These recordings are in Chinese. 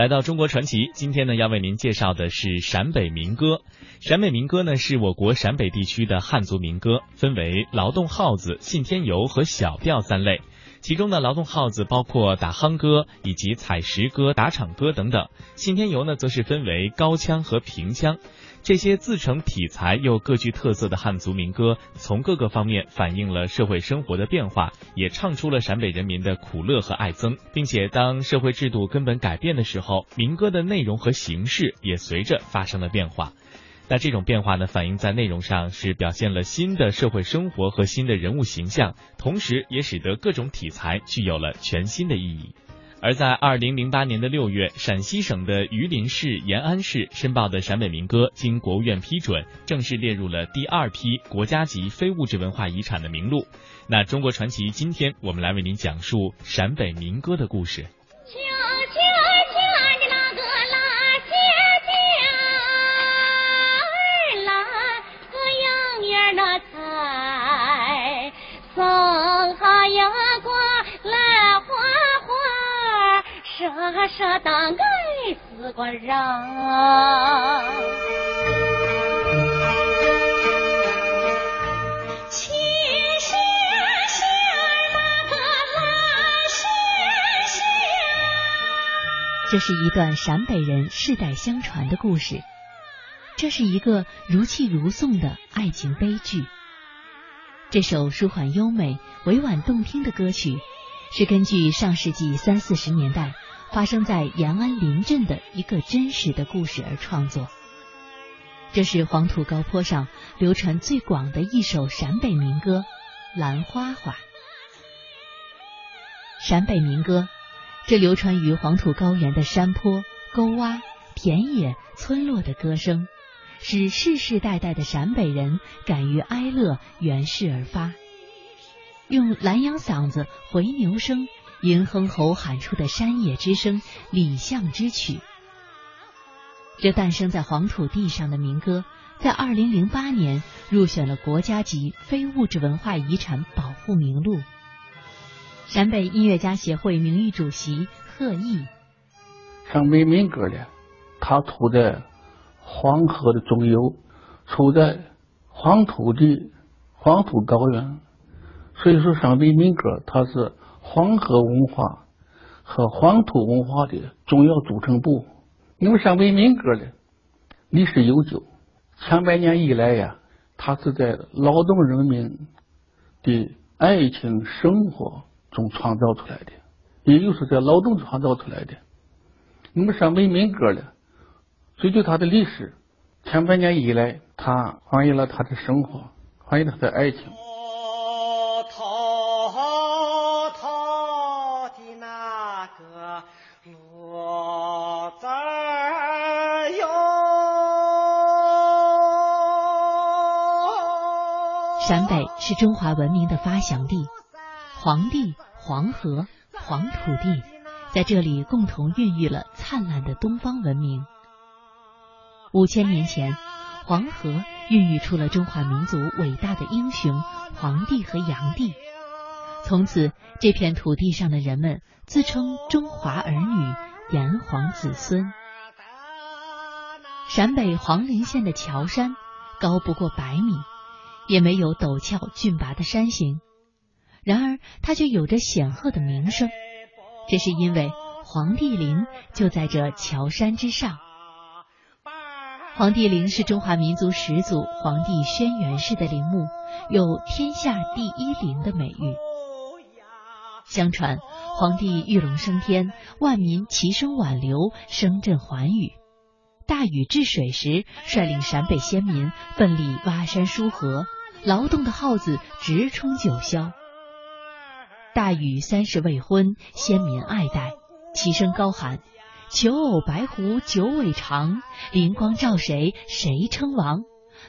来到中国传奇，今天呢要为您介绍的是陕北民歌。陕北民歌呢是我国陕北地区的汉族民歌，分为劳动号子、信天游和小调三类。其中呢，劳动号子包括打夯歌以及采石歌、打场歌等等；信天游呢，则是分为高腔和平腔。这些自成体裁又各具特色的汉族民歌，从各个方面反映了社会生活的变化，也唱出了陕北人民的苦乐和爱憎。并且，当社会制度根本改变的时候，民歌的内容和形式也随着发生了变化。那这种变化呢，反映在内容上是表现了新的社会生活和新的人物形象，同时也使得各种题材具有了全新的意义。而在二零零八年的六月，陕西省的榆林市、延安市申报的陕北民歌，经国务院批准，正式列入了第二批国家级非物质文化遗产的名录。那中国传奇，今天我们来为您讲述陕北民歌的故事。傻傻当该死个人。这是一段陕北人世代相传的故事，这是一个如泣如诉的爱情悲剧。这首舒缓优美、委婉动听的歌曲，是根据上世纪三四十年代。发生在延安临镇的一个真实的故事而创作，这是黄土高坡上流传最广的一首陕北民歌《兰花花》。陕北民歌，这流传于黄土高原的山坡、沟洼、田野、村落的歌声，使世世代代的陕北人敢于哀乐，源世而发，用蓝羊嗓子、回牛声。银哼吼喊出的山野之声，礼象之曲。这诞生在黄土地上的民歌，在二零零八年入选了国家级非物质文化遗产保护名录。陕北音乐家协会名誉主席贺毅，陕北民歌呢，它处在黄河的中游，处在黄土地、黄土高原，所以说陕北民歌它是。黄河文化和黄土文化的重要组成部。因为陕北民歌呢，历史悠久，千百年以来呀，它是在劳动人民的爱情生活中创造出来的，也就是在劳动创造出来的。那么陕北民歌呢，追究它的历史，千百年以来，它反映了他的生活，反映了他的爱情。陕北是中华文明的发祥地，黄帝、黄河、黄土地在这里共同孕育了灿烂的东方文明。五千年前，黄河孕育出了中华民族伟大的英雄黄帝和炀帝。从此，这片土地上的人们自称中华儿女、炎黄子孙。陕北黄陵县的乔山高不过百米。也没有陡峭峻拔的山形，然而它却有着显赫的名声。这是因为黄帝陵就在这乔山之上。黄帝陵是中华民族始祖黄帝轩辕氏的陵墓，有“天下第一陵”的美誉。相传黄帝玉龙升天，万民齐声挽留，声震寰宇。大禹治水时，率领陕北先民奋力挖山疏河。劳动的号子直冲九霄。大禹三十未婚，先民爱戴，齐声高喊：“求偶白狐九尾长，灵光照谁谁称王。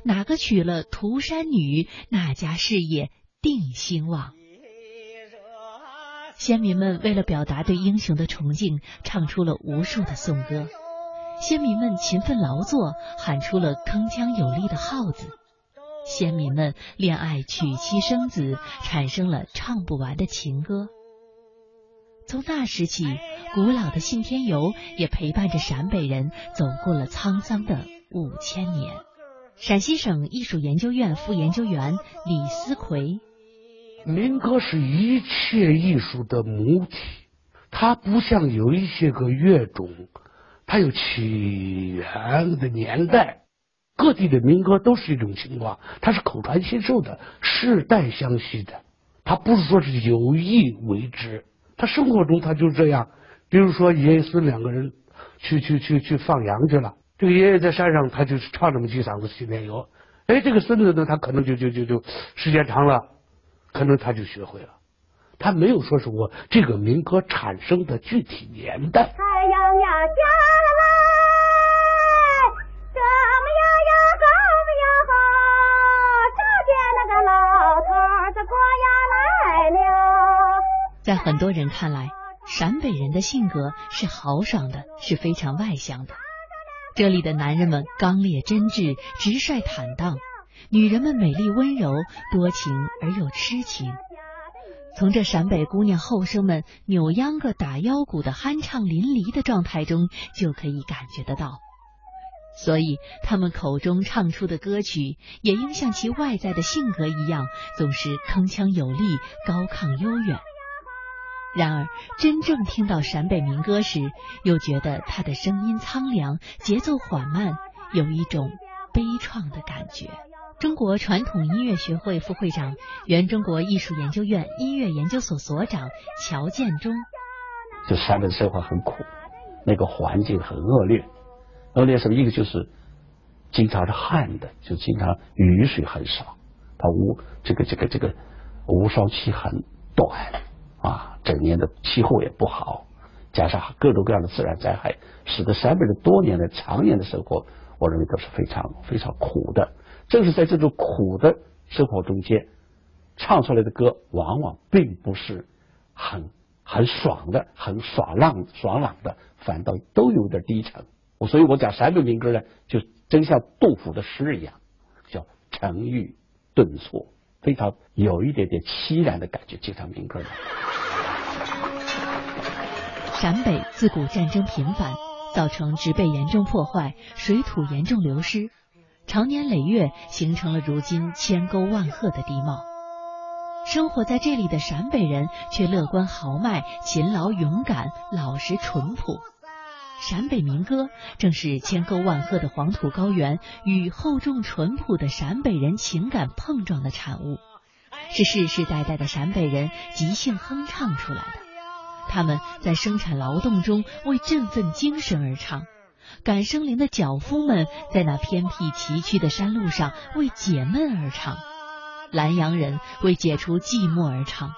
哪个娶了涂山女，那家事业定兴旺。”先民们为了表达对英雄的崇敬，唱出了无数的颂歌。先民们勤奋劳作，喊出了铿锵有力的号子。先民们恋爱、娶妻生子，产生了唱不完的情歌。从那时起，古老的信天游也陪伴着陕北人走过了沧桑的五千年。陕西省艺术研究院副研究员李思奎：民歌是一切艺术的母体，它不像有一些个乐种，它有起源的年代。各地的民歌都是一种情况，它是口传心授的，世代相续的。它不是说是有意为之，他生活中他就这样。比如说爷爷孙两个人去去去去放羊去了，这个爷爷在山上，他就唱这么几嗓子《新天游》。哎，这个孙子呢，他可能就就就就时间长了，可能他就学会了。他没有说是我这个民歌产生的具体年代。太阳呀下来在很多人看来。陕北人的性格是豪爽的，是非常外向的。这里的男人们刚烈真挚、直率坦荡；女人们美丽温柔、多情而又痴情。从这陕北姑娘后生们扭秧歌、打腰鼓的酣畅淋漓的状态中，就可以感觉得到。所以，他们口中唱出的歌曲，也应像其外在的性格一样，总是铿锵有力、高亢悠远。然而，真正听到陕北民歌时，又觉得他的声音苍凉，节奏缓慢，有一种悲怆的感觉。中国传统音乐学会副会长、原中国艺术研究院音乐研究所所长乔建中：就陕北的生活很苦，那个环境很恶劣，恶劣什么？一个就是经常是旱的，就经常雨水很少，它无这个这个这个无烧期很短。啊，整年的气候也不好，加上各种各样的自然灾害，使得陕北人多年的常年的生活，我认为都是非常非常苦的。正是在这种苦的生活中间，唱出来的歌往往并不是很很爽的、很爽朗爽朗的，反倒都有点低沉。所以我讲陕北民歌呢，就真像杜甫的诗一样，叫沉郁顿挫，非常有一点点凄然的感觉。这场民歌呢。陕北自古战争频繁，造成植被严重破坏、水土严重流失，长年累月形成了如今千沟万壑的地貌。生活在这里的陕北人却乐观豪迈、勤劳勇敢、老实淳朴。陕北民歌正是千沟万壑的黄土高原与厚重淳朴的陕北人情感碰撞的产物，是世世代代的陕北人即兴哼唱出来的。他们在生产劳动中为振奋精神而唱，赶生灵的脚夫们在那偏僻崎岖的山路上为解闷而唱，南阳人为解除寂寞而唱，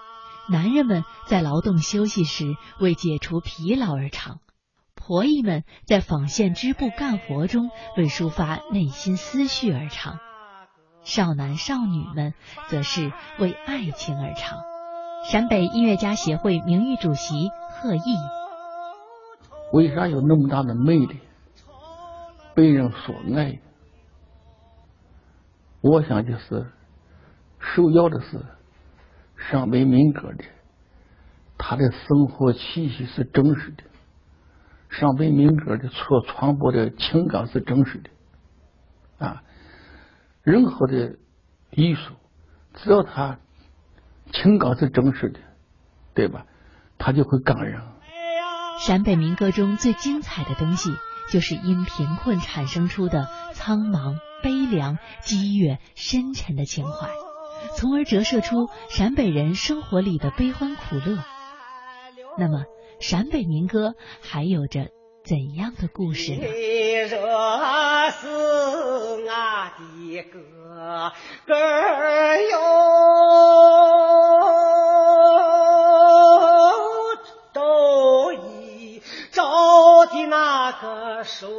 男人们在劳动休息时为解除疲劳而唱，婆姨们在纺线织布干活中为抒发内心思绪而唱，少男少女们则是为爱情而唱。陕北音乐家协会名誉主席贺毅，为啥有那么大的魅力，被人所爱？我想就是首要的是陕北民歌的，他的生活气息是真实的，陕北民歌的所传播的情感是真实的啊。任何的艺术，只要他。情感是真实的，对吧？他就会感人。陕北民歌中最精彩的东西，就是因贫困产生出的苍茫、悲凉、激越、深沉的情怀，从而折射出陕北人生活里的悲欢苦乐。那么，陕北民歌还有着怎样的故事呢？歌儿哟，都一着的那个手，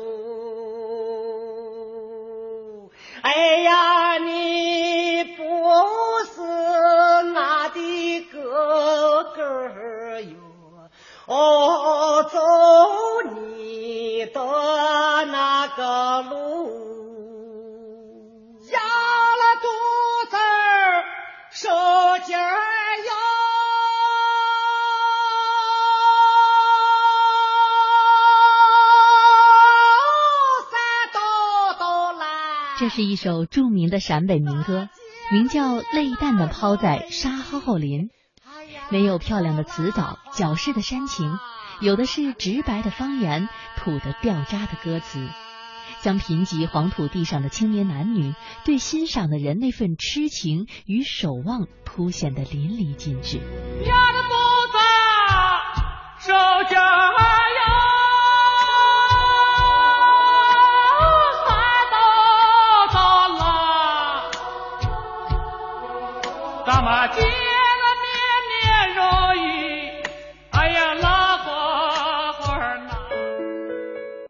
走那个路，压了肚子，使劲摇。这是一首著名的陕北民歌，名叫《泪蛋蛋抛在沙蒿蒿林》，没有漂亮的词藻，矫饰的煽情。有的是直白的方言、土的掉渣的歌词，将贫瘠黄土地上的青年男女对欣赏的人那份痴情与守望凸显得淋漓尽致。压的不在手下。